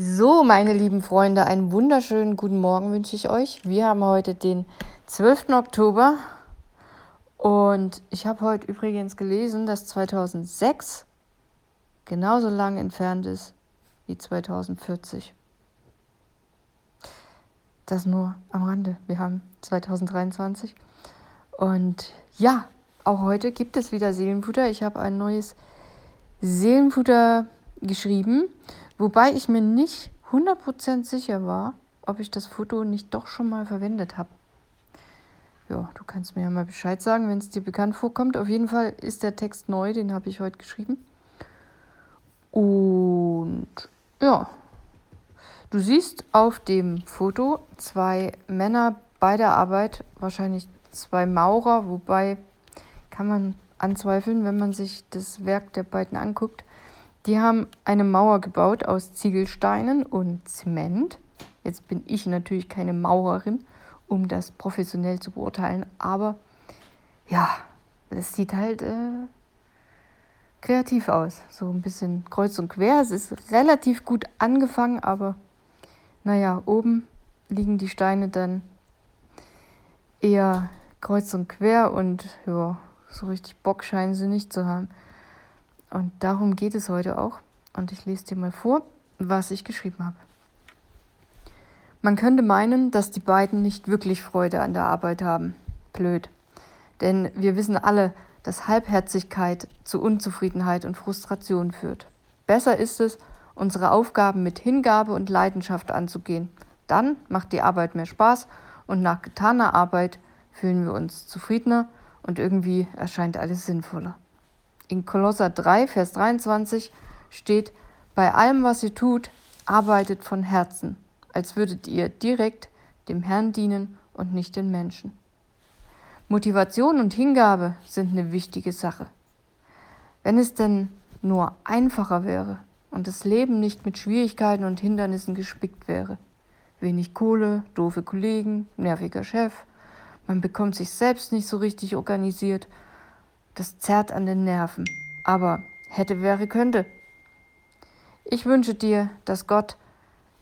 So, meine lieben Freunde, einen wunderschönen guten Morgen wünsche ich euch. Wir haben heute den 12. Oktober und ich habe heute übrigens gelesen, dass 2006 genauso lang entfernt ist wie 2040. Das nur am Rande. Wir haben 2023 und ja, auch heute gibt es wieder Seelenfutter. Ich habe ein neues Seelenfutter geschrieben Wobei ich mir nicht 100% sicher war, ob ich das Foto nicht doch schon mal verwendet habe. Ja, du kannst mir ja mal Bescheid sagen, wenn es dir bekannt vorkommt. Auf jeden Fall ist der Text neu, den habe ich heute geschrieben. Und ja, du siehst auf dem Foto zwei Männer bei der Arbeit, wahrscheinlich zwei Maurer, wobei kann man anzweifeln, wenn man sich das Werk der beiden anguckt. Die haben eine Mauer gebaut aus Ziegelsteinen und Zement. Jetzt bin ich natürlich keine Maurerin, um das professionell zu beurteilen, aber ja, es sieht halt äh, kreativ aus. So ein bisschen kreuz und quer. Es ist relativ gut angefangen, aber naja, oben liegen die Steine dann eher kreuz und quer und ja, so richtig Bock scheinen sie nicht zu haben. Und darum geht es heute auch. Und ich lese dir mal vor, was ich geschrieben habe. Man könnte meinen, dass die beiden nicht wirklich Freude an der Arbeit haben. Blöd. Denn wir wissen alle, dass Halbherzigkeit zu Unzufriedenheit und Frustration führt. Besser ist es, unsere Aufgaben mit Hingabe und Leidenschaft anzugehen. Dann macht die Arbeit mehr Spaß und nach getaner Arbeit fühlen wir uns zufriedener und irgendwie erscheint alles sinnvoller. In Kolosser 3, Vers 23 steht, bei allem, was ihr tut, arbeitet von Herzen, als würdet ihr direkt dem Herrn dienen und nicht den Menschen. Motivation und Hingabe sind eine wichtige Sache. Wenn es denn nur einfacher wäre und das Leben nicht mit Schwierigkeiten und Hindernissen gespickt wäre. Wenig Kohle, doofe Kollegen, nerviger Chef, man bekommt sich selbst nicht so richtig organisiert das zerrt an den Nerven. Aber hätte, wäre, könnte. Ich wünsche dir, dass Gott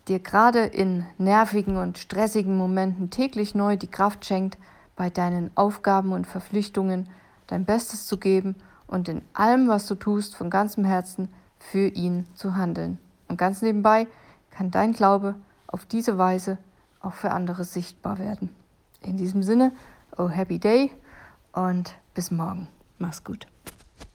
dir gerade in nervigen und stressigen Momenten täglich neu die Kraft schenkt, bei deinen Aufgaben und Verpflichtungen dein Bestes zu geben und in allem, was du tust, von ganzem Herzen für ihn zu handeln. Und ganz nebenbei kann dein Glaube auf diese Weise auch für andere sichtbar werden. In diesem Sinne, oh happy day und bis morgen. Mach's gut.